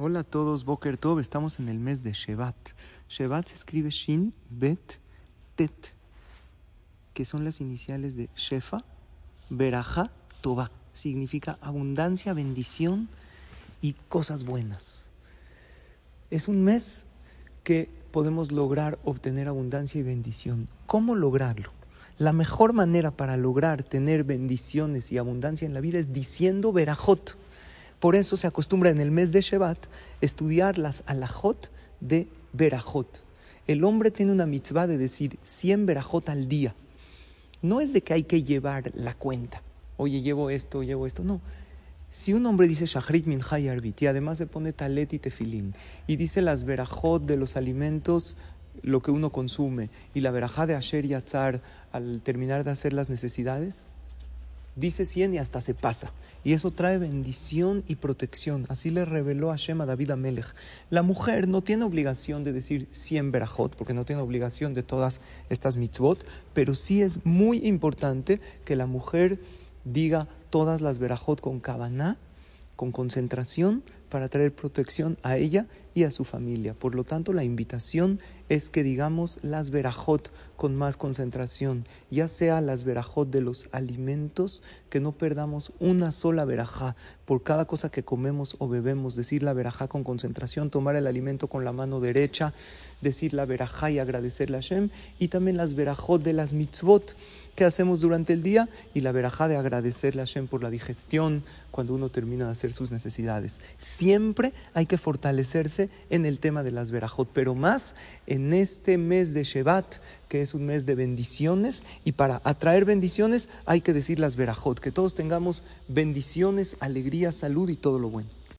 Hola a todos, Boker Tov, estamos en el mes de Shevat. Shevat se escribe Shin, Bet, Tet, que son las iniciales de Shefa, Beraja, Tova. Significa abundancia, bendición y cosas buenas. Es un mes que podemos lograr obtener abundancia y bendición. ¿Cómo lograrlo? La mejor manera para lograr tener bendiciones y abundancia en la vida es diciendo Berajot. Por eso se acostumbra en el mes de Shevat estudiar las alajot de Berajot. El hombre tiene una mitzvah de decir 100 Berajot al día. No es de que hay que llevar la cuenta. Oye, llevo esto, llevo esto. No. Si un hombre dice Shachrit min Arbit y además se pone talet y tefilim y dice las Berajot de los alimentos, lo que uno consume, y la verajá de Asher y Atzar al terminar de hacer las necesidades, dice 100 y hasta se pasa. Y eso trae bendición y protección. Así le reveló Hashem a David Amelech. La mujer no tiene obligación de decir 100 berajot, porque no tiene obligación de todas estas mitzvot, pero sí es muy importante que la mujer diga todas las berajot con kavaná, con concentración, para traer protección a ella a su familia. Por lo tanto, la invitación es que digamos las verajot con más concentración, ya sea las verajot de los alimentos, que no perdamos una sola verajá por cada cosa que comemos o bebemos, decir la verajá con concentración, tomar el alimento con la mano derecha, decir la verajá y agradecerle a Hashem, y también las verajot de las mitzvot que hacemos durante el día y la verajá de agradecerle a Hashem por la digestión cuando uno termina de hacer sus necesidades. Siempre hay que fortalecerse en el tema de las verajot, pero más en este mes de Shevat, que es un mes de bendiciones, y para atraer bendiciones hay que decir las verajot, que todos tengamos bendiciones, alegría, salud y todo lo bueno.